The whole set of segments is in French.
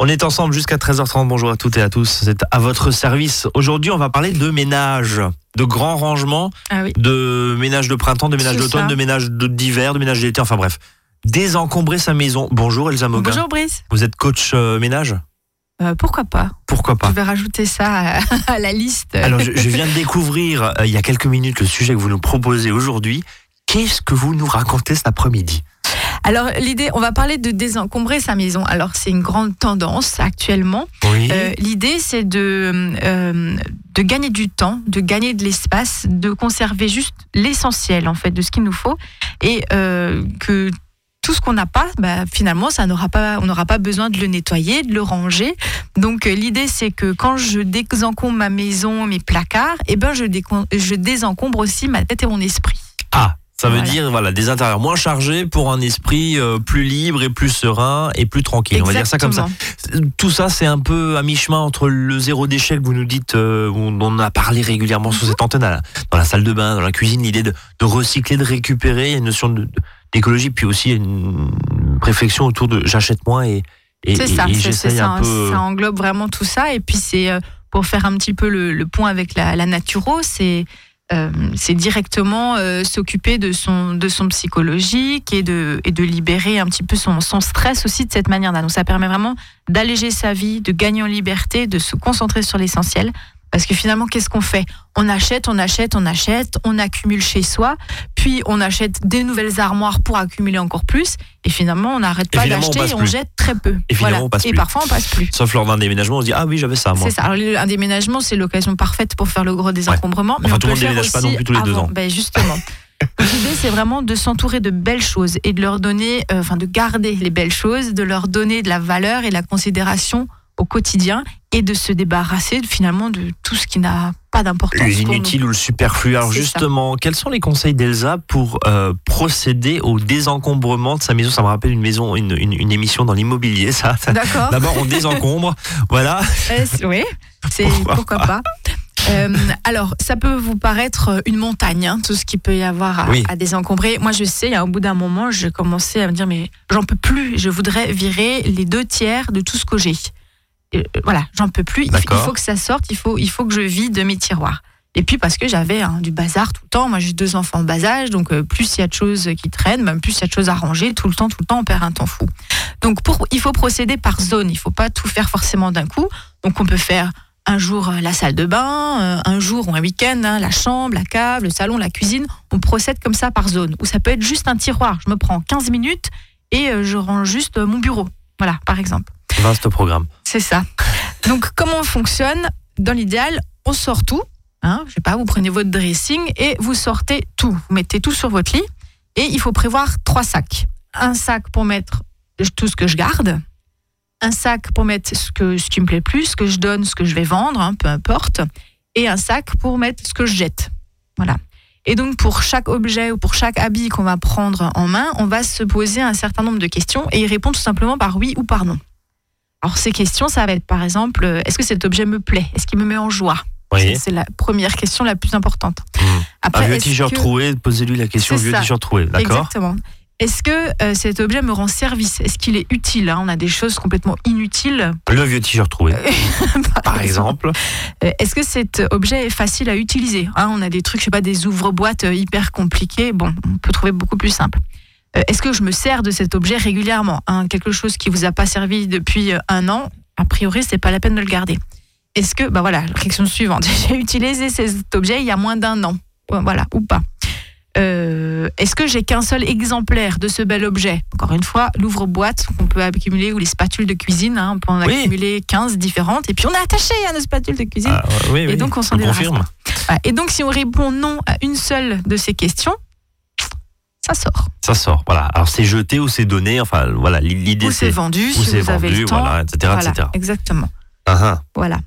On est ensemble jusqu'à 13h30. Bonjour à toutes et à tous. C'est à votre service. Aujourd'hui, on va parler de ménage, de grands rangements, Ah oui. de ménage de printemps, de ménage d'automne, de ménage d'hiver, de ménage d'été. Enfin bref, désencombrer sa maison. Bonjour Elsa Moguin. Bonjour Brice. Vous êtes coach euh, ménage? Euh, pourquoi pas Pourquoi pas Je vais rajouter ça à, à la liste. Alors, je, je viens de découvrir euh, il y a quelques minutes le sujet que vous nous proposez aujourd'hui. Qu'est-ce que vous nous racontez cet après-midi? Alors l'idée, on va parler de désencombrer sa maison. Alors c'est une grande tendance actuellement. Oui. Euh, l'idée c'est de euh, de gagner du temps, de gagner de l'espace, de conserver juste l'essentiel en fait de ce qu'il nous faut et euh, que tout ce qu'on n'a pas, bah, finalement, ça n'aura pas, on n'aura pas besoin de le nettoyer, de le ranger. Donc euh, l'idée, c'est que quand je désencombre ma maison, mes placards, eh ben je, je désencombre aussi ma tête et mon esprit. Ah, ça veut Voilà. dire voilà des intérieurs moins chargés pour un esprit euh, plus libre et plus serein et plus tranquille. On va dire ça comme ça. Tout ça, c'est un peu à mi-chemin entre le zéro déchet que vous nous dites, euh, on a parlé régulièrement sur cette antenne, à dans la salle de bain, dans la cuisine, l'idée de, de recycler, de récupérer, il y a une notion d'écologie, puis aussi une réflexion autour de j'achète moins et, et, C'est ça, et ça, un peu. ça englobe vraiment tout ça. Et puis c'est euh, pour faire un petit peu le, le point avec la, la naturo, c'est euh, c'est directement euh, s'occuper de son de son psychologique et de et de libérer un petit peu son, son stress aussi de cette manière-là. Donc ça permet vraiment d'alléger sa vie, de gagner en liberté, de se concentrer sur l'essentiel. Parce que finalement, qu'est-ce qu'on fait? On achète, on achète, on achète, on accumule chez soi, puis on achète des nouvelles armoires pour accumuler encore plus, et finalement, on n'arrête pas d'acheter et on plus. jette très peu. Et finalement, on passe et plus. parfois, on passe plus. Sauf lors d'un déménagement, on se dit ah oui j'avais ça moi. C'est ça. Alors, un déménagement, c'est l'occasion parfaite pour faire le gros désencombrement. Enfin, on tout le monde déménage pas non plus tous les deux ans. Ben, justement. L'idée, c'est vraiment de s'entourer de belles choses et de leur donner, euh, enfin, de garder les belles choses, de leur donner de la valeur et de la considération au quotidien et de se débarrasser finalement de tout ce qui n'a pas d'importance. Le pour nous. inutile ou le superflu. Alors ça. justement, quels sont les conseils d'Elsa pour euh, procéder au désencombrement de sa maison? Ça me rappelle une maison, une, une- une émission dans l'immobilier, ça. D'accord. D'abord, on désencombre, voilà. Euh, oui, c'est Pourquoi pourquoi, pas. Euh, alors, ça peut vous paraître une montagne, hein, tout ce qu'il peut y avoir à, Oui. à désencombrer. Moi, je sais, au bout d'un moment, j'ai commencé à me dire, mais j'en peux plus. Je voudrais virer les deux tiers de tout ce que j'ai. Et, euh, voilà, j'en peux plus. Il, faut que ça sorte. Il faut, il faut que je vide mes tiroirs. Et puis parce que j'avais hein, du bazar tout le temps. Moi, j'ai deux enfants en bas âge, donc euh, plus il y a de choses qui traînent, même plus il y a de choses à ranger. Tout le temps, tout le temps, on perd un temps fou. Donc, pour, il faut procéder par zone. Il faut pas tout faire forcément d'un coup. Donc, on peut faire un jour euh, la salle de bain, euh, un jour ou un week-end, hein, la chambre, la cave, le salon, la cuisine. On procède comme ça par zone. Ou ça peut être juste un tiroir. Je me prends 15 minutes et euh, je range juste euh, mon bureau. Voilà, par exemple. Vaste programme. C'est ça. Donc, comment on fonctionne Dans l'idéal, on sort tout. Hein, je sais pas, vous prenez votre dressing et vous sortez tout. Vous mettez tout sur votre lit. Et il faut prévoir trois sacs. Un sac pour mettre tout ce que je garde. Un sac pour mettre ce, que, ce qui me plaît plus, ce que je donne, ce que je vais vendre, hein, peu importe. Et un sac pour mettre ce que je jette. Voilà. Et donc, pour chaque objet ou pour chaque habit qu'on va prendre en main, on va se poser un certain nombre de questions et y répondre tout simplement par oui ou par non. Alors ces questions, ça va être par exemple, euh, est-ce que cet objet me plaît? Est-ce qu'il me met en joie? Oui. C'est la première question la plus importante. Mmh. Après, Un vieux t-shirt que- troué, posez-lui la question vieux t-shirt troué, d'accord? Exactement. Est-ce que euh, cet objet me rend service? Est-ce qu'il est utile hein? On a des choses complètement inutiles. Le vieux t-shirt troué, par exemple. Euh, Est-ce que cet objet est facile à utiliser Hein, On a des trucs, je sais pas, des ouvre-boîtes euh, hyper compliqués. Bon, on peut trouver beaucoup plus simple. Euh, Est-ce que je me sers de cet objet régulièrement Hein, Quelque chose qui vous a pas servi depuis un an, a priori, c'est pas la peine de le garder. Est-ce que, bah voilà, la question suivante. J'ai utilisé cet objet il y a moins d'un an, voilà, ou pas. Euh, Est-ce que j'ai qu'un seul exemplaire de ce bel objet Encore une fois, l'ouvre-boîte qu'on peut accumuler ou les spatules de cuisine, hein, on peut en Oui. accumuler 15 différentes. Et puis on est attaché à nos spatules de cuisine. Ah, oui, oui, Et donc, on s'en débarrasse. Voilà. Et donc, si on répond non à une seule de ces questions, ça sort. Ça sort, voilà. Alors c'est jeté ou c'est donné, enfin voilà, l'idée Ou c'est vendu, si c'est avez vendu, le temps. voilà, etc., Voilà, etc. exactement. Ah, ah. Voilà.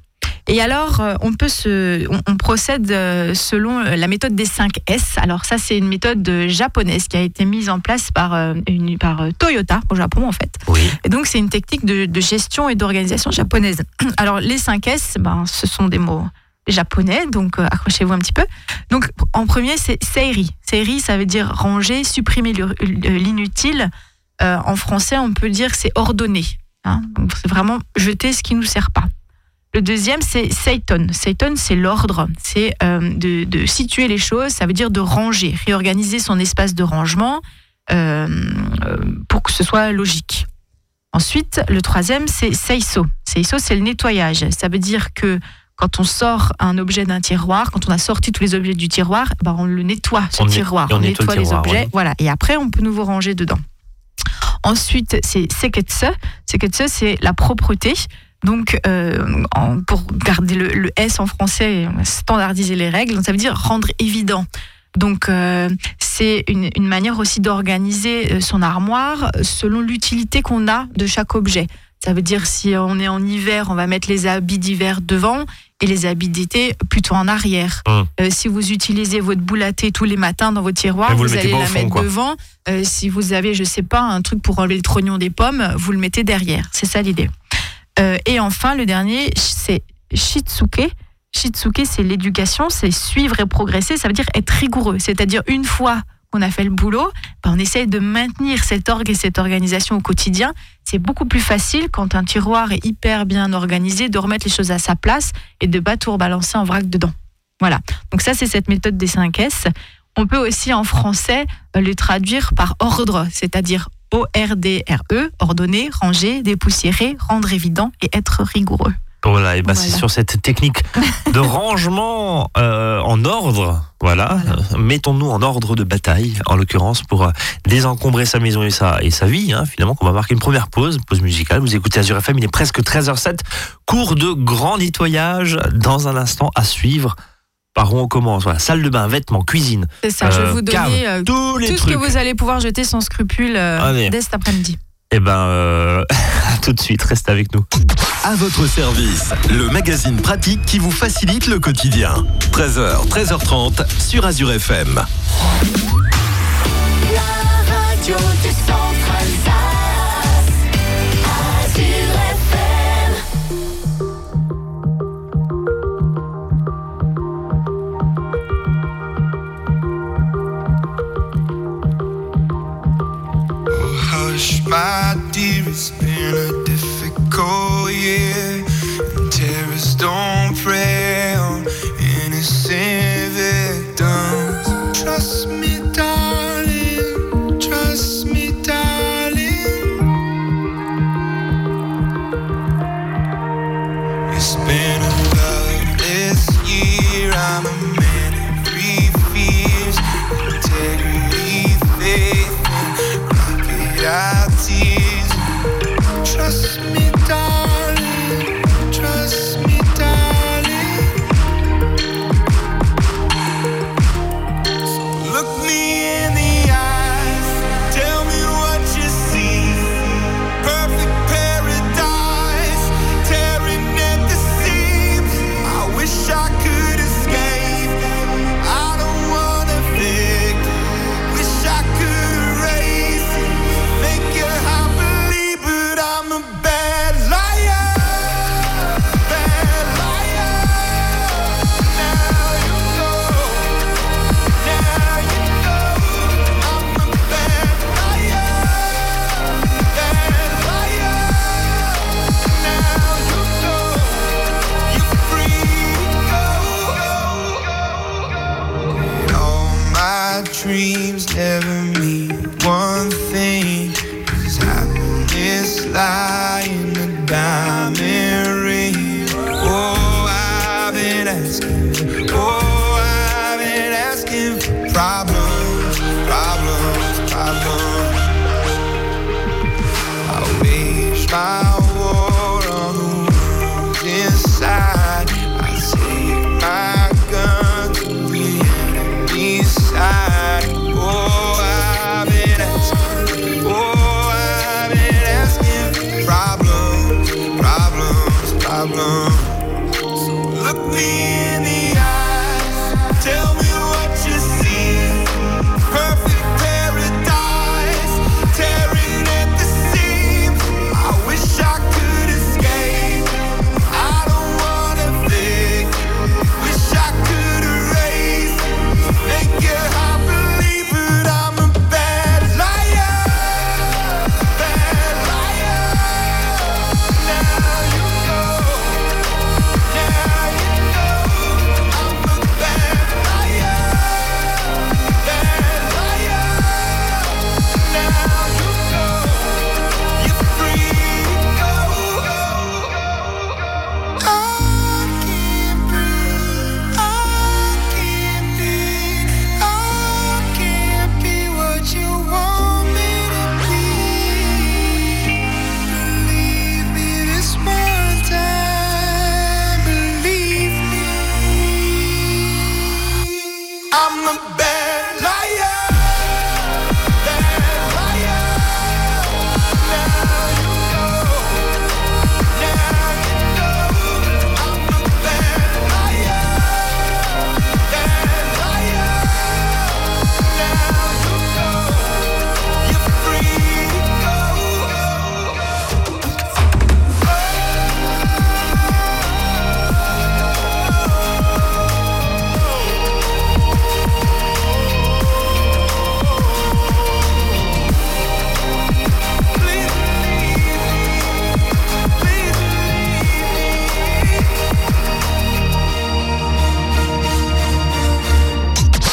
Et alors, euh, on peut se, on, on procède euh, selon la méthode des 5 S. Alors ça, c'est une méthode euh, japonaise qui a été mise en place par, une, par Toyota au Japon en fait. Oui. Et donc, c'est une technique de, de gestion et d'organisation japonaise. Alors, les 5 S, ben, ce sont des mots japonais, donc euh, accrochez-vous un petit peu. Donc, en premier, c'est seiri. Seiri, ça veut dire ranger, supprimer le- le- l'inutile. Euh, en français, on peut dire c'est ordonner. Hein. C'est vraiment jeter ce qui nous sert pas. Le deuxième, c'est Seiton. Seiton, c'est l'ordre. C'est euh, de, de situer les choses, ça veut dire de ranger, réorganiser son espace de rangement euh, euh, pour que ce soit logique. Ensuite, le troisième, c'est Seiso. Seiso, c'est le nettoyage. Ça veut dire que quand on sort un objet d'un tiroir, quand on a sorti tous les objets du tiroir, ben on le nettoie, ce On tiroir. on On, nettoie nettoie le les objets. ouais. Voilà. Et après, on peut nouveau ranger dedans. Ensuite, c'est Seketse. Seketse, c'est la propreté. Donc, euh, en- pour garder le, le S en français, standardiser les règles, donc ça veut dire rendre évident. Donc, euh, c'est une, une manière aussi d'organiser euh, son armoire selon l'utilité qu'on a de chaque objet. Ça veut dire si on est en hiver, on va mettre les habits d'hiver devant et les habits d'été plutôt en arrière. Hum. Euh, si vous utilisez votre boule à thé tous les matins dans votre tiroir, Mais vous allez la fond, mettre quoi. devant. Euh, si vous avez, je sais pas, un truc pour enlever le trognon des pommes, vous le mettez derrière. C'est ça l'idée. Euh, et enfin, le dernier, c'est Shitsuke. Shitsuke, c'est l'éducation, c'est suivre et progresser. Ça veut dire être rigoureux. C'est-à-dire, une fois qu'on a fait le boulot, ben, on essaye de maintenir cet orgue et cette organisation au quotidien. C'est beaucoup plus facile quand un tiroir est hyper bien organisé de remettre les choses à sa place et de pas tout rebalancer en vrac dedans. Voilà. Donc ça, c'est cette méthode des 5 S. On peut aussi en français euh, le traduire par ordre, c'est-à-dire O-R-D-R-E, E, ordonner, ranger, dépoussiérer, rendre évident et être rigoureux. Voilà, et ben c'est Voilà. sur cette technique de rangement euh, en ordre, voilà, Voilà. euh, mettons-nous en ordre de bataille, en l'occurrence, pour euh, désencombrer sa maison et sa, et sa vie, hein, finalement, qu'on va marquer une première pause, pause musicale. Vous écoutez Azure FM, il est presque 13h07, cours de grand nettoyage dans un instant à suivre. Par où on commence Voilà, salle de bain, vêtements, cuisine, C'est ça, je vais Euh, vous cave, donner euh, tous les tout ce trucs. que vous allez pouvoir jeter sans scrupule euh, dès cet après-midi. Eh ben, euh, à tout de suite, restez avec nous. À votre service, le magazine pratique qui vous facilite le quotidien. 13h, 13h30 sur Azure FM. La radio du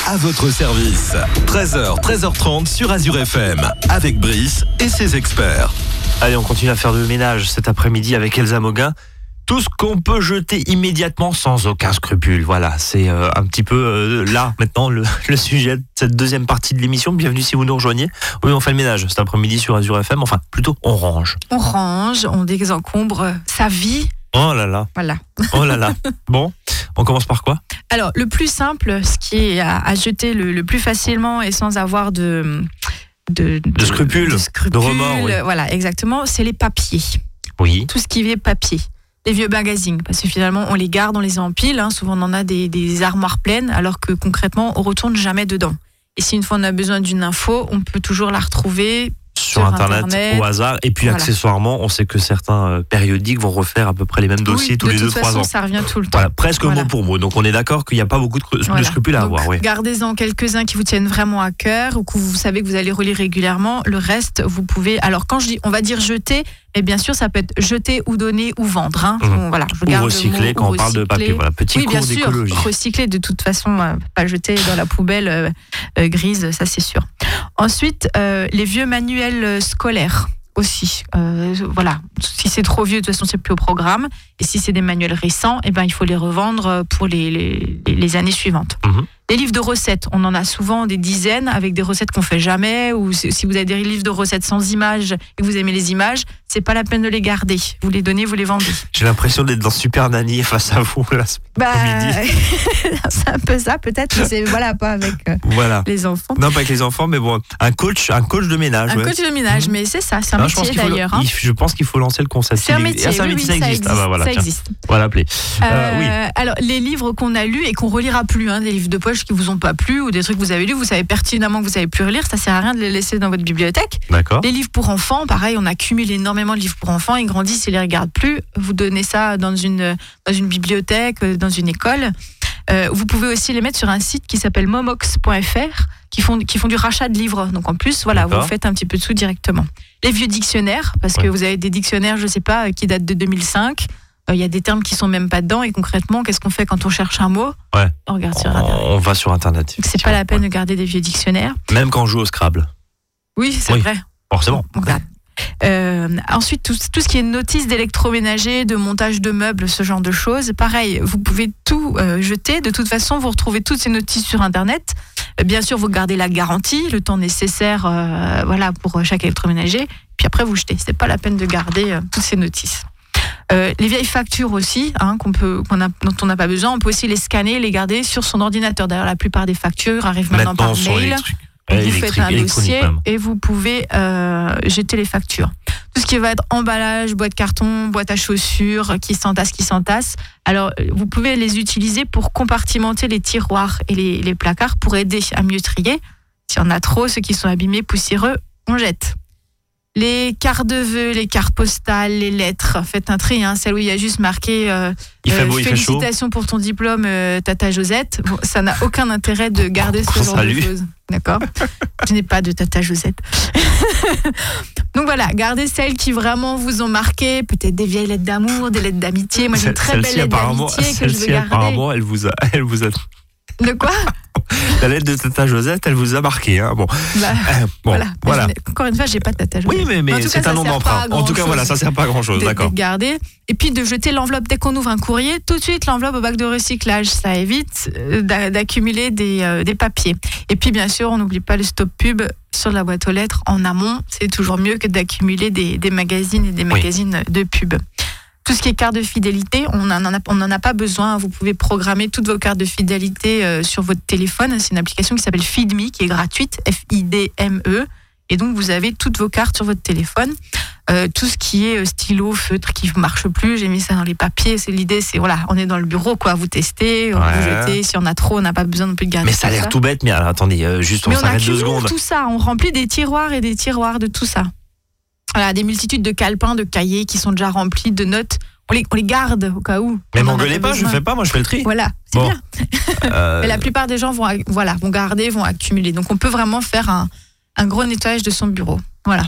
à votre service. 13h, 13h30 sur Azure FM, avec Brice et ses experts. Allez, on continue à faire de ménage cet après-midi avec Elsa Moguin. Tout ce qu'on peut jeter immédiatement sans aucun scrupule. Voilà, c'est euh, un petit peu euh, là maintenant le, le sujet de cette deuxième partie de l'émission. Bienvenue si vous nous rejoignez. Oui, on fait le ménage cet après-midi sur Azure FM. Enfin, plutôt, on range. On range, on désencombre sa vie. Oh là là, Voilà. oh là là. Bon, on commence par quoi? Alors, le plus simple, ce qui est à, à jeter le, le plus facilement et sans avoir de. De, De scrupules, de remords, oui. Voilà, exactement, c'est les papiers. Oui. Tout ce qui est papier. Les vieux magazines, parce que finalement, on les garde, on les empile. hein. Souvent, on en a des, des armoires pleines, alors que concrètement, on retourne jamais dedans. Et si une fois on a besoin d'une info, on peut toujours la retrouver. Sur, Internet, Internet. au hasard. Et puis Voilà. accessoirement, on sait que certains euh, périodiques vont refaire à peu près les mêmes dossiers Oui, tous de les toute 2-3 façon, ans. ça revient tout le temps. Voilà, presque Voilà. mot pour mot. Donc on est d'accord qu'il n'y a pas beaucoup de, scrupules à Donc, avoir. Oui. Gardez-en quelques-uns qui vous tiennent vraiment à cœur ou que vous savez que vous allez relire régulièrement. Le reste, vous pouvez. Alors, quand je dis, on va dire jeter, et bien sûr, ça peut être jeter ou donner ou vendre. hein. On- Voilà, je Ou recycler mot, quand ou on parle de papier. Voilà, petit Oui, bien cours sûr. d'écologie. Recycler de toute façon, euh, pas jeter dans la poubelle euh, euh, grise, ça c'est sûr. Ensuite, les vieux manuels scolaires aussi. Voilà, si c'est trop vieux, de toute façon, c'est plus au programme. Et si c'est des manuels récents, eh ben, il faut les revendre euh, pour les, les, les années suivantes. Mhm. Les livres de recettes, on en a souvent des dizaines avec des recettes qu'on fait jamais. Ou si vous avez des livres de recettes sans images et que vous aimez les images, c'est pas la peine de les garder. Vous les donnez, vous les vendez. J'ai l'impression d'être dans Super Nanny face à vous. Là. Bah, c'est un peu ça peut-être, mais c'est voilà pas avec euh, Voilà. les enfants. Non, pas avec les enfants, mais bon, un coach, un coach de ménage. Un ouais. coach de ménage, mais c'est ça, c'est un Non, métier d'ailleurs. hein. Je pense qu'il faut lancer le concept. C'est un métier, Ah, c'est un oui, métier, ça existe. Ah bah voilà, ça tiens, existe. on va l'appeler. Euh, oui. Euh, Alors, les livres qu'on a lus et qu'on relira plus, hein, des livres de poche qui vous ont pas plu ou des trucs que vous avez lus, vous savez pertinemment que vous savez plus relire, ça sert à rien de les laisser dans votre bibliothèque. D'accord. Les livres pour enfants, pareil, on accumule énormément de livres pour enfants, ils grandissent, ils les regardent plus. Vous donnez ça dans une, dans une bibliothèque, euh, dans une école. Euh, vous pouvez aussi les mettre sur un site qui s'appelle momox.fr, qui font, qui font du rachat de livres. Donc en plus, voilà, vous faites un petit peu de sous directement. Les vieux dictionnaires, parce que vous avez des dictionnaires, je sais pas, qui datent de 2005. Euh, Il y a des termes qui sont même pas dedans. Et concrètement, qu'est-ce qu'on fait quand on cherche un mot Ouais. On regarde sur Internet. On va sur Internet. C'est pas la peine de garder des vieux dictionnaires. Même quand on joue au Scrabble. Oui, c'est Oui. vrai. Forcément. On. Euh, ensuite, tout, tout ce qui est notices d'électroménager, de montage de meubles, ce genre de choses, pareil, vous pouvez tout euh, jeter. De toute façon, vous retrouvez toutes ces notices sur Internet. Bien sûr, vous gardez la garantie, le temps nécessaire euh, voilà, pour chaque électroménager. Puis après, vous jetez. C'est pas la peine de garder toutes ces notices. Euh, les vieilles factures aussi, hein, qu'on peut, qu'on a, dont on n'a pas besoin, on peut aussi les scanner, les garder sur son ordinateur. D'ailleurs, la plupart des factures arrivent maintenant, Maintenant, par mail. vous faites un dossier et vous pouvez euh, jeter les factures. Tout ce qui va être emballage, boîte carton, boîte à chaussures, qui s'entasse, qui s'entasse. Alors, vous pouvez les utiliser pour compartimenter les tiroirs et les, les placards pour aider à mieux trier. S'il y en a trop, ceux qui sont abîmés, poussiéreux, on jette. Les cartes de vœux, les cartes postales, les lettres, faites un tri. Hein, celle où il y a juste marqué euh, Il fait euh, beau, il fait chaud. félicitations pour ton diplôme, euh, Tata Josette. Bon, ça n'a aucun intérêt de garder ce genre de choses. D'accord Je n'ai pas de Tata Josette. Donc voilà, gardez celles qui vraiment vous ont marqué. Peut-être des vieilles lettres d'amour, des lettres d'amitié. Moi, j'ai une très belle lettre d'amitié que je veux celle-ci, garder. apparemment, elle vous a, elle vous a, De quoi? La lettre de Tata Josette, elle vous a marqué, hein. Bon, Bah, euh, bon, Voilà. voilà. Mais je n'ai- Encore une fois, j'ai pas de Tata Josette. Oui, mais, mais c'est un nom d'emprunt. En tout cas, voilà, ça sert pas à grand chose, d'accord. de garder. Et puis de jeter l'enveloppe dès qu'on ouvre un courrier, tout de suite l'enveloppe au bac de recyclage. Ça évite euh, d'a- d'accumuler des, euh, des papiers. Et puis bien sûr, on n'oublie pas le stop pub sur la boîte aux lettres en amont. C'est toujours mieux que d'accumuler des, des magazines et des magazines de pub. Tout ce qui est carte de fidélité, on n'en a, on a pas besoin. Vous pouvez programmer toutes vos cartes de fidélité euh, sur votre téléphone. C'est une application qui s'appelle FeedMe, qui est gratuite, F-I-D-M-E. Et donc, vous avez toutes vos cartes sur votre téléphone. Euh, tout ce qui est euh, stylo, feutre qui ne marche plus, j'ai mis ça dans les papiers. C'est l'idée, c'est voilà, on est dans le bureau, quoi. Vous testez, vous Ouais. jetez. Si on a trop, on n'a pas besoin non plus de garder. Mais ça a l'air tout bête, mais alors, attendez, euh, juste on s'arrête deux secondes. tout ça. On remplit des tiroirs et des tiroirs de tout ça. Voilà, des multitudes de calepins, de cahiers qui sont déjà remplis de notes. On les, on les garde au cas où. Mais m'engueulez pas, je besoin. fais pas, moi je fais le tri. Voilà, c'est Bon. bien. Euh, Mais la plupart des gens vont, voilà, vont garder, vont accumuler. Donc on peut vraiment faire un, un gros nettoyage de son bureau. Voilà.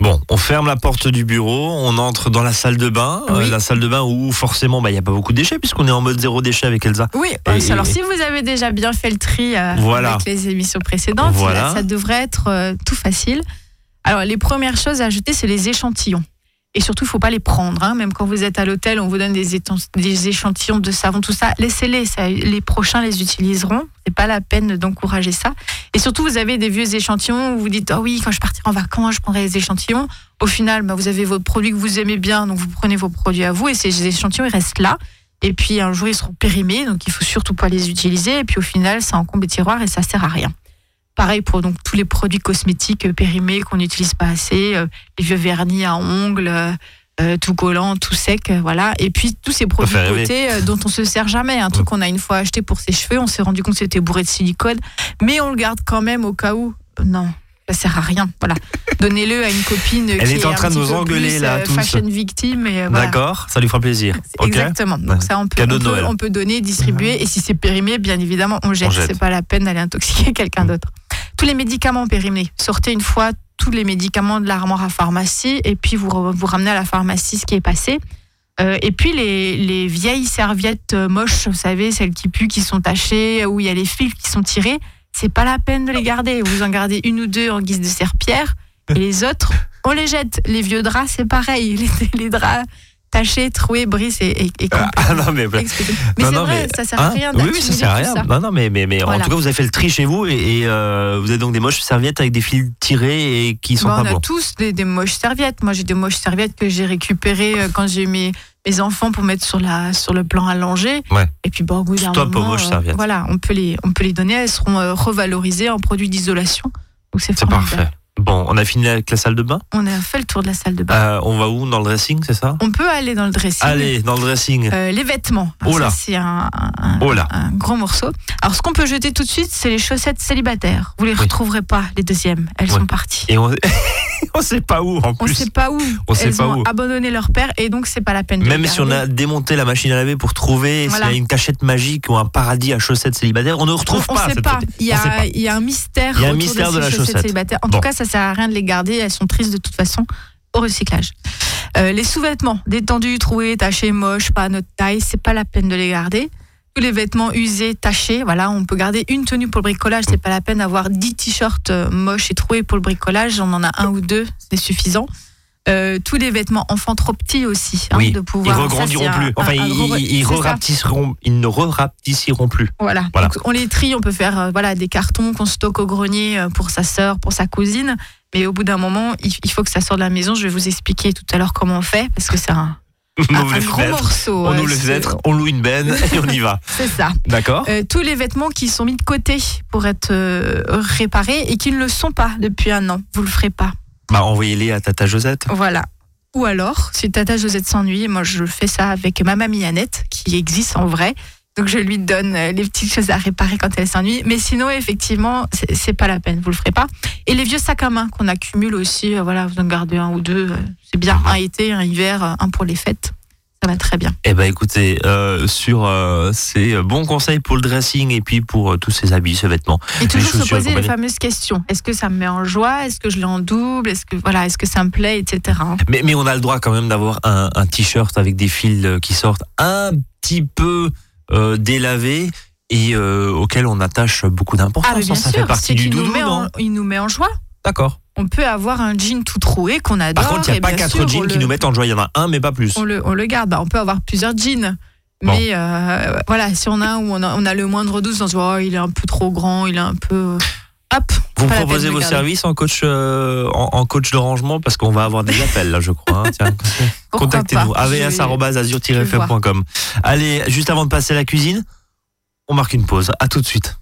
Bon, on ferme la porte du bureau, on entre dans la salle de bain, Oui. euh, la salle de bain où forcément bah, il n'y a pas beaucoup de déchets puisqu'on est en mode zéro déchet avec Elsa. Oui, Et- euh, alors et- si vous avez déjà bien fait le tri euh, Voilà. avec les émissions précédentes, Voilà. là, ça devrait être euh, tout facile. Alors les premières choses à ajouter, c'est les échantillons. Et surtout, il faut pas les prendre. hein. Même quand vous êtes à l'hôtel, on vous donne des, échantillons de savon, tout ça. Laissez-les. Les prochains les utiliseront. C'est pas la peine d'encourager ça. Et surtout, vous avez des vieux échantillons où vous dites, oh oui, quand je partirai en vacances, je prendrai les échantillons. Au final, bah, vous avez votre produit que vous aimez bien, donc vous prenez vos produits à vous et ces échantillons, ils restent là. Et puis un jour, ils seront périmés, donc il faut surtout pas les utiliser. Et puis au final, ça encombre les tiroirs et ça sert à rien. Pareil pour donc tous les produits cosmétiques euh, périmés qu'on n'utilise pas assez, euh, les vieux vernis à ongles, euh, tout collant, tout sec, euh, voilà. Et puis tous ces produits de beauté euh, dont on se sert jamais, un truc qu'on a une fois acheté pour ses cheveux, on s'est rendu compte que c'était bourré de silicone, mais on le garde quand même au cas où. Non, ça sert à rien. Voilà, donnez-le à une copine Elle qui est en train de nous engueuler, là, euh, tous. fashion victime. Et, euh, voilà. D'accord, ça lui fera plaisir. Exactement. Donc ça, on peut, on, peut, Noël. on peut donner, distribuer. Et si c'est périmé, bien évidemment, on jette. Jette. C'est pas la peine d'aller intoxiquer quelqu'un d'autre. Tous les médicaments périmés. Sortez une fois tous les médicaments de l'armoire à pharmacie et puis vous, vous ramenez à la pharmacie ce qui est passé. Euh, et puis les, les vieilles serviettes moches, vous savez, celles qui puent, qui sont tachées, où il y a les fils qui sont tirés, c'est pas la peine de les garder. Vous en gardez une ou deux en guise de serpillère et les autres, on les jette. Les vieux draps, c'est pareil. Les, les draps tachés, troués, brisés et, et, et Ah, complètement non mais. Mais c'est vrai, mais- ça sert à hein rien oui, oui, ça sert à rien. Non, non, mais, mais, mais en tout cas, vous avez fait le tri chez vous et, et, euh, vous avez donc des moches serviettes avec des fils tirés et qui sont Bon, pas on a bons. tous des, des moches serviettes. Moi, j'ai des moches serviettes que j'ai récupérées euh, quand j'ai mes, mes enfants pour mettre sur, la, sur le plan allongé. Ouais. Et puis, bon, au bout d'un moment, euh, voilà, on peut, les, on peut les donner. Elles seront revalorisées en produits d'isolation. Donc, c'est parfait. Bon, on a fini avec la salle de bain. On a fait le tour de la salle de bain. Euh, on va où Dans le dressing, c'est ça? On peut aller dans le dressing. Allez, dans le dressing. Euh, les vêtements. Oh là. C'est un, un- Oh là. un gros morceau. Alors, ce qu'on peut jeter tout de suite, c'est les chaussettes célibataires. Vous les Oui. retrouverez pas, les deuxièmes. Elles Ouais. sont parties. Et on... on sait pas où en On plus. sait pas où. On sait Elles pas ont où. abandonné leur père et donc c'est pas la peine de Même les si on a garder. démonté la machine à laver pour trouver Voilà. s'il y a une cachette magique ou un paradis à chaussettes célibataires, on ne retrouve on, on pas. sait cette pas. Il y, On sait pas. a, il y a un mystère. Il y a un autour mystère de, de la chaussette. célibataires. En Bon. tout cas, ça sert à rien de les garder. Elles sont tristes de toute façon au recyclage. Euh, les sous-vêtements détendus, troués, tachés, moches, pas à notre taille, c'est pas la peine de les garder. Tous les vêtements usés, tachés, voilà, on peut garder une tenue pour le bricolage. C'est pas la peine d'avoir 10 t-shirts euh, moches et troués pour le bricolage. On en a un ou deux, c'est suffisant. Euh, tous les vêtements enfants trop petits aussi, hein, Oui, de Ils pouvoir. ça, un- plus. Enfin, un- un ils, gros- ils, ils re-rapetisseront- ils ne re-rapetissiront plus. Voilà. Voilà. Donc, on les trie, on peut faire euh, voilà des cartons qu'on stocke au grenier pour sa sœur, pour sa cousine. Mais au bout d'un moment, il, il faut que ça sorte de la maison. Je vais vous expliquer tout à l'heure comment on fait parce que c'est un, On un- ouvre les gros fenêtres, morceau. on ouvre les c'est- fenêtres, on loue une benne et on y va. C'est ça. D'accord Euh, tous les vêtements qui sont mis de côté pour être euh, réparés et qui ne le sont pas depuis un an, vous le ferez pas. Bah, envoyez-les à Tata Josette. Voilà. Ou alors, si Tata Josette s'ennuie, moi je fais ça avec ma mamie Annette, qui existe en vrai. Donc je lui donne euh, les petites choses à réparer quand elle s'ennuie. Mais sinon, effectivement, c'est pas la peine, vous le ferez pas. Et les vieux sacs à main qu'on accumule aussi, euh, voilà, vous en gardez un ou deux, euh, c'est bien. Un été, un hiver, un pour les fêtes. Ça va très bien. Eh ben écoutez, euh, sur ces bons conseils pour le dressing et puis pour tous ces habits, ces vêtements. Et toujours se poser les fameuses questions. Est-ce que ça me met en joie? Est-ce que je l'ai en double? Est-ce que voilà, est-ce que ça me plaît, etc. Mais, mais on a le droit quand même d'avoir un, un t-shirt avec des fils qui sortent un petit peu euh, délavés et euh, auquel on attache beaucoup d'importance. Ah, bien ça sûr, fait partie du nous doudou, met en- non? il nous met en joie. D'accord. On peut avoir un jean tout troué qu'on adore. Par contre, il n'y a pas quatre jeans qui le- nous mettent en joie. Il y en a un, mais pas plus. on le, on le garde. Bah, on peut avoir plusieurs jeans. Bon. Mais euh, voilà, si on a un où on a, on a le moindre doute, on se dit oh, il est un peu trop grand, il est un peu. Hop Vous proposez vos services en coach, euh, en, en coach de rangement parce qu'on va avoir des appels là, je crois. hein. Contactez-nous. avs.azur-fm.com. Allez, juste avant de passer à la cuisine, on marque une pause. À tout de suite.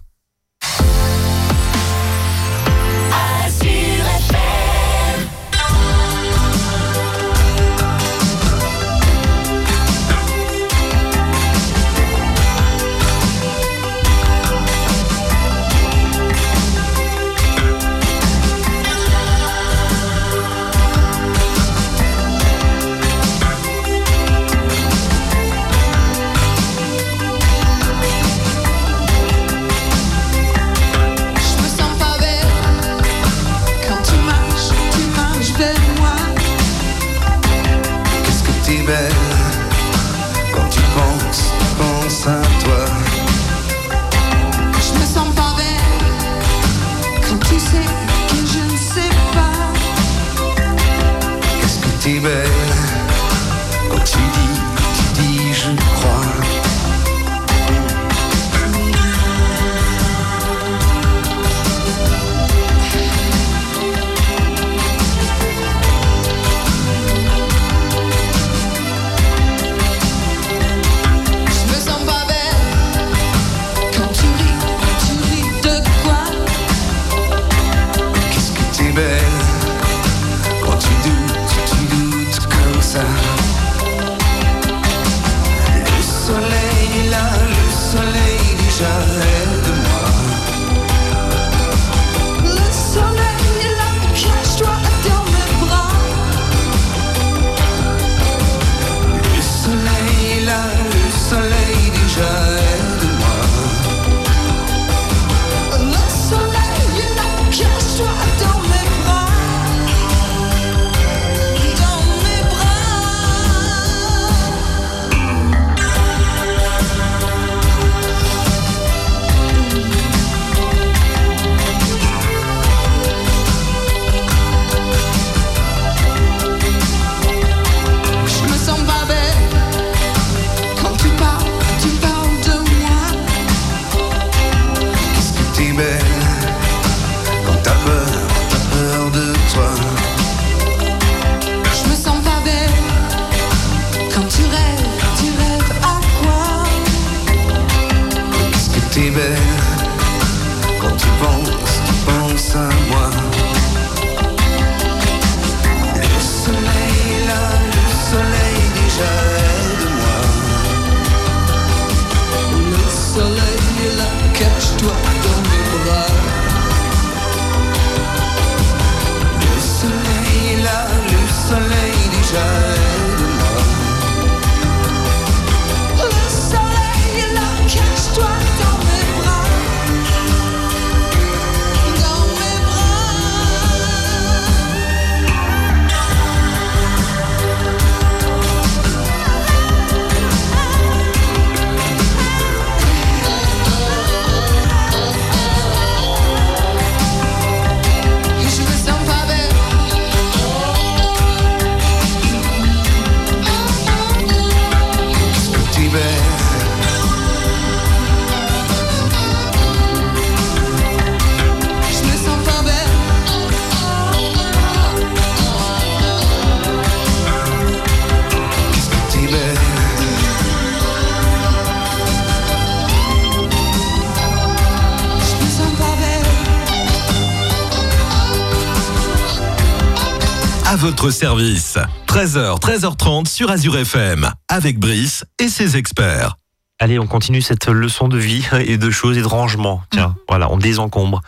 Service. 13h, 13h30 sur Azure FM. Avec Brice et ses experts. Allez, on continue cette leçon de vie et de choses et de rangement. Tiens, voilà, on désencombre.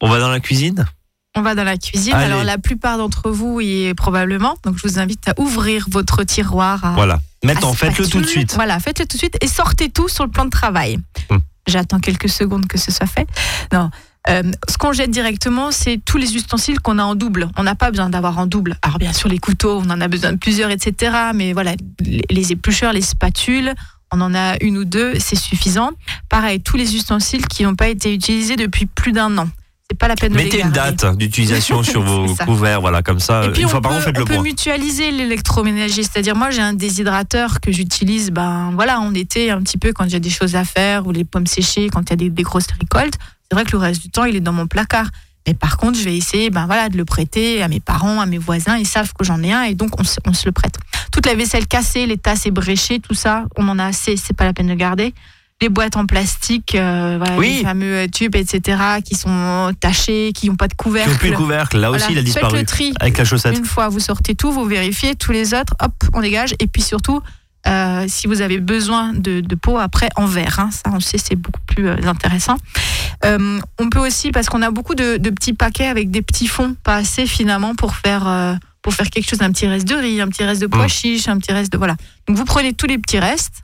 On va dans la cuisine? On va dans la cuisine. Allez. Alors la plupart d'entre vous y est probablement. Donc je vous invite à ouvrir votre tiroir. À, Voilà. Maintenant, faites-le tout de suite. Voilà, faites-le tout de suite et sortez tout sur le plan de travail. Hum. J'attends quelques secondes que ce soit fait. Non. Euh, ce qu'on jette directement, c'est tous les ustensiles qu'on a en double. On n'a pas besoin d'avoir en double. Alors bien sûr, les couteaux, on en a besoin de plusieurs, etc. Mais voilà, les- éplucheurs, les spatules, on en a une ou deux, c'est suffisant. Pareil, tous les ustensiles qui n'ont pas été utilisés depuis plus d'un an. C'est pas la peine de les Mettez une date d'utilisation sur vos couverts, voilà, comme ça. Et puis une on fois par peut, an, faites on le peut point. mutualiser l'électroménager. C'est-à-dire, moi, j'ai un déshydrateur que j'utilise, ben voilà, en été un petit peu quand j'ai des choses à faire ou les pommes séchées, quand il y a des, des grosses récoltes. C'est vrai que le reste du temps, il est dans mon placard. Mais par contre, je vais essayer, ben voilà, de le prêter à mes parents, à mes voisins. Ils savent que j'en ai un et donc on se, on se le prête. Toute la vaisselle cassée, les tasses ébréchées, tout ça, on en a assez. C'est pas la peine de garder. Les boîtes en plastique, euh, voilà, Oui. les fameux tubes, etc., qui sont tachés, qui n'ont pas de Qui couvercle. n'ont plus de couvercle, là Voilà. aussi, il a Faites disparu. le tri. Avec la chaussette. Une fois, vous sortez tout, vous vérifiez, tous les autres, hop, on dégage. Et puis surtout, euh, si vous avez besoin de, de peau, après, en verre. hein, ça, on le sait, c'est beaucoup plus euh, intéressant. Euh, on peut aussi, parce qu'on a beaucoup de, de petits paquets avec des petits fonds, pas assez finalement pour faire, pour faire quelque chose, un petit reste de riz, un petit reste de pois Mm. chiches, un petit reste de... Voilà. Donc vous prenez tous les petits restes.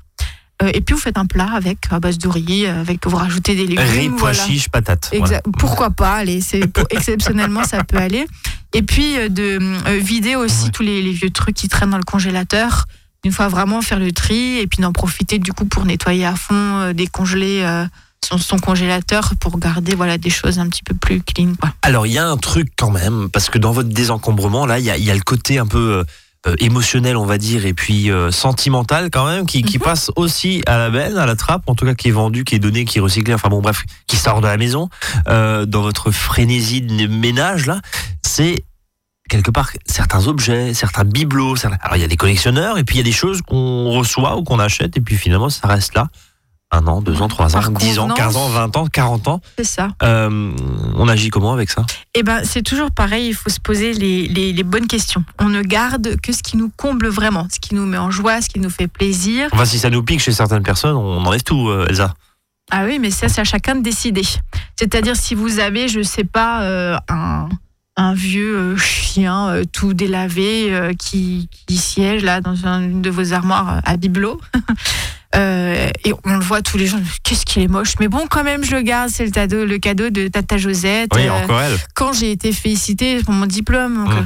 et puis vous faites un plat avec à base de riz, avec vous rajoutez des légumes. Riz, pois voilà. chiches, patates. Exa- Voilà. Pourquoi pas Allez, c'est pour- exceptionnellement ça peut aller. Et puis de vider aussi Ouais. tous les, les vieux trucs qui traînent dans le congélateur. Une fois vraiment faire le tri et puis d'en profiter du coup pour nettoyer à fond, euh, décongeler euh, son, son congélateur pour garder voilà des choses un petit peu plus clean. Quoi. Alors, il y a un truc quand même, parce que dans votre désencombrement, là, il y a, il y a le côté un peu euh, émotionnel, on va dire, et puis euh, sentimental quand même, qui, qui Mhm. passe aussi à la benne, à la trappe, en tout cas qui est vendu, qui est donné, qui est recyclé, enfin bon, bref, qui sort de la maison. Euh, dans votre frénésie de ménage, là, c'est quelque part certains objets, certains bibelots. certains- Alors, il y a des collectionneurs, et puis il y a des choses qu'on reçoit ou qu'on achète, et puis finalement, ça reste là. Un an, deux ans, trois ans, dix ans. 15 ans, 20 ans, 40 ans. C'est ça. Euh, on agit comment avec ça? Eh ben, c'est toujours pareil, il faut se poser les, les- les bonnes questions. On ne garde que ce qui nous comble vraiment, ce qui nous met en joie, ce qui nous fait plaisir. Enfin, si ça nous pique chez certaines personnes, on enlève tout, euh, Elsa. Ah oui, mais ça, c'est à chacun de décider. C'est-à-dire, si vous avez, je sais pas, euh, un, un vieux euh, chien euh, tout délavé euh, qui, qui siège là dans un- une de vos armoires à bibelot. et on le voit tous les jours, qu'est-ce qu'il est moche. Mais bon, quand même, je le garde, c'est le cadeau, le cadeau de Tata Josette. Oui, encore elle. quand j'ai été félicitée pour mon diplôme. donc, Mm. euh,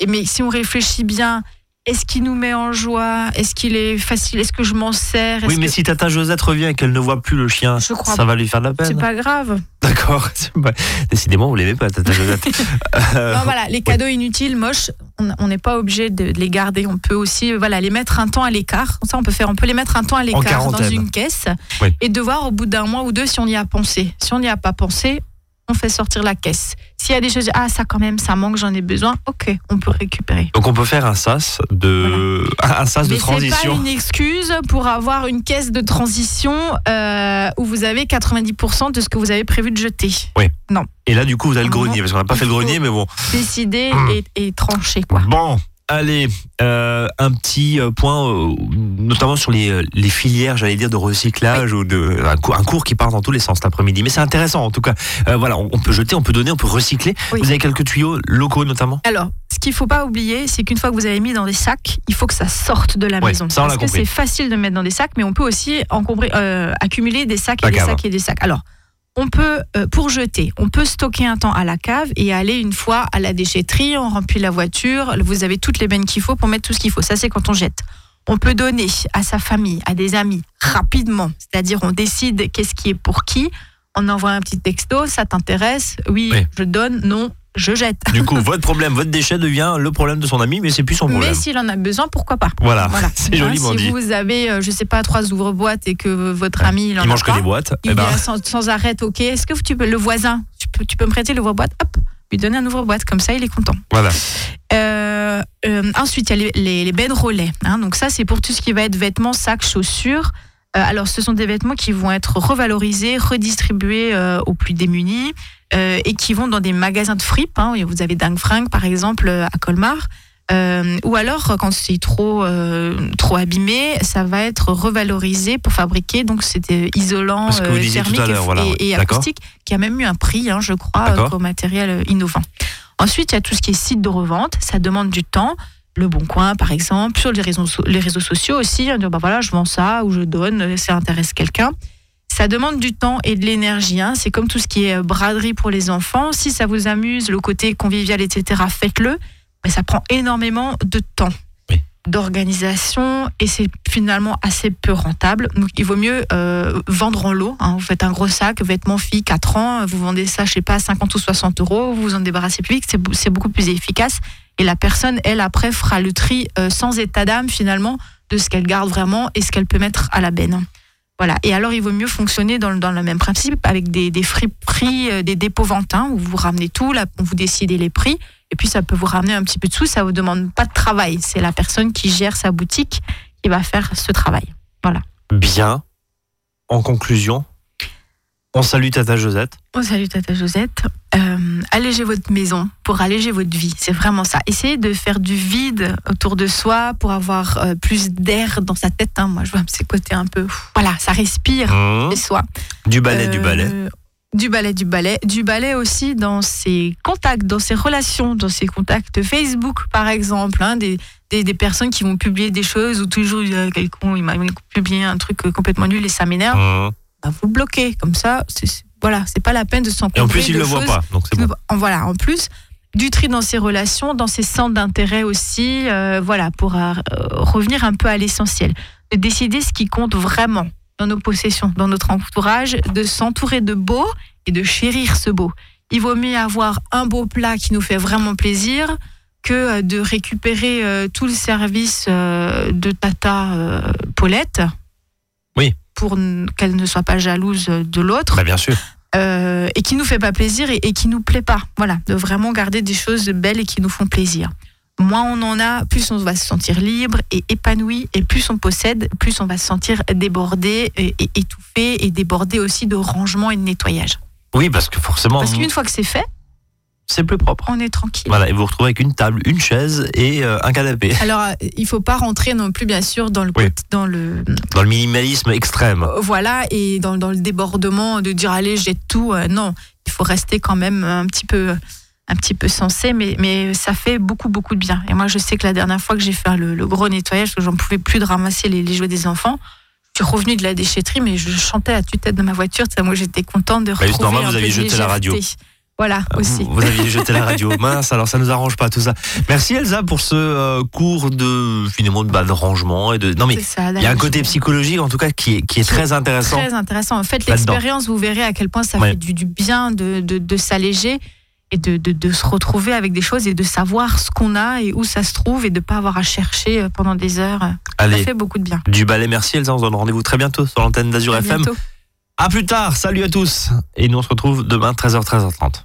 et mais si on réfléchit bien, est-ce qu'il nous met en joie? Est-ce qu'il est facile? Est-ce que je m'en sers? Oui, mais que- si Tata Josette revient et qu'elle ne voit plus le chien, Je crois ça va lui faire de la C'est peine. pas grave. D'accord. c'est Décidément, vous l'aimez pas, Tata Josette. Euh, Non, voilà, les cadeaux inutiles, moches, on n'est pas obligé de les garder. On peut aussi, voilà, les mettre un temps à l'écart. Ça, on peut faire. On peut les mettre un temps à l'écart dans une caisse Oui. et de voir au bout d'un mois ou deux si on y a pensé. Si on n'y a pas pensé, on fait sortir la caisse. S'il y a des choses, ah ça quand même, ça manque, j'en ai besoin. Ok, on peut récupérer. Donc on peut faire un sas de un sas de Mais c'est pas transition. une excuse pour avoir une caisse de transition euh, où vous avez 90% de ce que vous avez prévu de jeter. Et là, du coup, vous avez le grenier, parce qu'on n'a pas fait le grenier, mais bon. Décider Hmm. et, et trancher quoi. Bon, allez, euh, un petit euh, point, euh, notamment sur les, les filières, j'allais dire, de recyclage ou de un cours, un cours qui part dans tous les sens l'après-midi. Mais c'est intéressant, en tout cas. Euh, voilà, on, on peut jeter, on peut donner, on peut recycler. Oui. Vous avez quelques tuyaux locaux, notamment? Alors, ce qu'il faut pas oublier, c'est qu'une fois que vous avez mis dans des sacs, il faut que ça sorte de la maison. ça, on l'a Parce que c'est facile de mettre dans des sacs, mais on peut aussi encombrer, accumuler des sacs et des sacs et des sacs. Alors, on peut, euh, pour jeter, on peut stocker un temps à la cave et aller une fois à la déchetterie, on remplit la voiture, vous avez toutes les bennes qu'il faut pour mettre tout ce qu'il faut. Ça, c'est quand on jette. On peut donner à sa famille, à des amis, rapidement. C'est-à-dire, on décide qu'est-ce qui est pour qui. On envoie un petit texto, ça t'intéresse? Oui, Oui. je donne, non, je jette. Du coup, votre problème, votre déchet devient le problème de son ami, mais c'est plus son problème. Mais s'il en a besoin, pourquoi pas Voilà, Voilà. c'est Hein, joliment si dit. vous avez, euh, je sais pas, trois ouvre-boîtes et que votre ami il en Il a mange que pas, des boîtes. il eh ben, sans, sans arrêt, ok. Est-ce que tu peux le voisin, tu peux, tu peux me prêter l'ouvre-boîte? Hop, lui donner un ouvre-boîte comme ça, il est content. voilà. Euh, euh, ensuite, il y a les, les, les relais. hein. donc ça, c'est pour tout ce qui va être vêtements, sacs, chaussures. Euh, alors, ce sont des vêtements qui vont être revalorisés, redistribués aux plus démunis euh, et qui vont dans des magasins de fripes. hein. Vous avez Dang Frank, par exemple, euh, à Colmar. Euh, ou alors, quand c'est trop, euh, trop abîmé, ça va être revalorisé pour fabriquer. Donc, c'était isolant, euh, thermique et, voilà, et- et d'accord. acoustique, qui a même eu un prix, hein, je crois, comme matériel innovant. Ensuite, il y a tout ce qui est site de revente. Ça demande du temps. Le Bon Coin, par exemple, sur les réseaux, so- les réseaux sociaux aussi. On dit, bah voilà, je vends ça ou je donne, ça intéresse quelqu'un. Ça demande du temps et de l'énergie. hein. C'est comme tout ce qui est euh, braderie pour les enfants. Si ça vous amuse, le côté convivial, etc., faites-le. Mais ça prend énormément de temps, d'organisation et c'est finalement assez peu rentable. Donc il vaut mieux euh, vendre en lot. hein. Vous faites un gros sac, vêtements filles, 4 ans, vous vendez ça, je sais pas, 50 ou 60 euros, vous vous en débarrassez plus vite, c'est beaucoup plus efficace. Et la personne, elle, après, fera le tri euh, sans état d'âme finalement de ce qu'elle garde vraiment et ce qu'elle peut mettre à la benne. Voilà. Et alors, il vaut mieux fonctionner dans, le- même principe avec des, des friperies, euh, des dépôts ventins où vous ramenez tout, là, vous décidez les prix. Et puis, ça peut vous ramener un petit peu de sous. Ça vous demande pas de travail. C'est la personne qui gère sa boutique qui va faire ce travail. Bien. En conclusion, on salue Tata Josette. Oh, salut Tata Josette. Euh, allégez votre maison pour alléger votre vie. C'est vraiment ça. Essayez de faire du vide autour de soi pour avoir euh, plus d'air dans sa tête. hein. Moi, je vois ces côtés un peu. Voilà, ça respire Mmh. chez soi. Du balai, du Euh, balai. Du balai, du balai. Du balai aussi dans ses contacts, dans ses relations, dans ses contacts Facebook, par exemple. hein, des, des, des personnes qui vont publier des choses ou toujours a quelqu'un, il m'a publié un truc euh, complètement nul et ça m'énerve. Mmh. Bah, vous le bloquez. Comme ça, c'est- voilà, c'est pas la peine de s'en Et en plus, il ne le voit pas, donc c'est bon. en- Voilà, en plus. du tri dans ses relations, dans ses centres d'intérêt aussi, euh, voilà, pour euh, revenir un peu à l'essentiel. De décider ce qui compte vraiment dans nos possessions, dans notre entourage, de s'entourer de beau et de chérir ce beau. Il vaut mieux avoir un beau plat qui nous fait vraiment plaisir que euh, de récupérer euh, tout le service de Tata Paulette. Pour qu'elle ne soit pas jalouse de l'autre Bah, bien sûr. euh, et qui nous fait pas plaisir et, et qui nous plaît pas. Voilà, de vraiment garder des choses belles et qui nous font plaisir. Moins on en a, plus on va se sentir libre et épanoui, et plus on possède, plus on va se sentir débordé et, et étouffé et débordé aussi de rangement et de nettoyage. Oui, parce que forcément, Parce qu'une fois que c'est fait, c'est plus propre. on est tranquille. Voilà, et vous vous retrouvez avec une table, une chaise et euh, un canapé. Alors, euh, il faut pas rentrer non plus, bien sûr, dans le, Oui. dans le, Dans le minimalisme extrême. Euh, voilà, et dans, dans le débordement de dire allez, jette tout. euh, non, il faut rester quand même un petit peu, un petit peu sensé, mais, mais ça fait beaucoup, beaucoup de bien. Et moi, je sais que la dernière fois que j'ai fait le, le gros nettoyage, parce que j'en pouvais plus de ramasser les, les jouets des enfants, je suis revenue de la déchetterie, mais je chantais à tue-tête de ma voiture. Moi, j'étais contente de Bah, retrouver normal, un vous de jeté la radio. Voilà, aussi. Vous, vous aviez jeté la radio. Mince, alors ça nous arrange pas tout ça. Merci Elsa pour ce euh, cours de finalement de, bah, de rangement et de. Non mais il y a un côté psychologique en tout cas qui est, qui est très intéressant. Très intéressant. Faites Là-dedans. l'expérience, vous verrez à quel point ça Ouais. fait du, du bien de, de, de s'alléger et de, de, de se retrouver avec des choses et de savoir ce qu'on a et où ça se trouve et de ne pas avoir à chercher euh, pendant des heures. Ça fait beaucoup de bien. du ballet, merci Elsa. On se donne rendez-vous très bientôt sur l'antenne d'Azur FM. bientôt. À plus tard, salut à tous. Et nous on se retrouve demain 13h 13h30.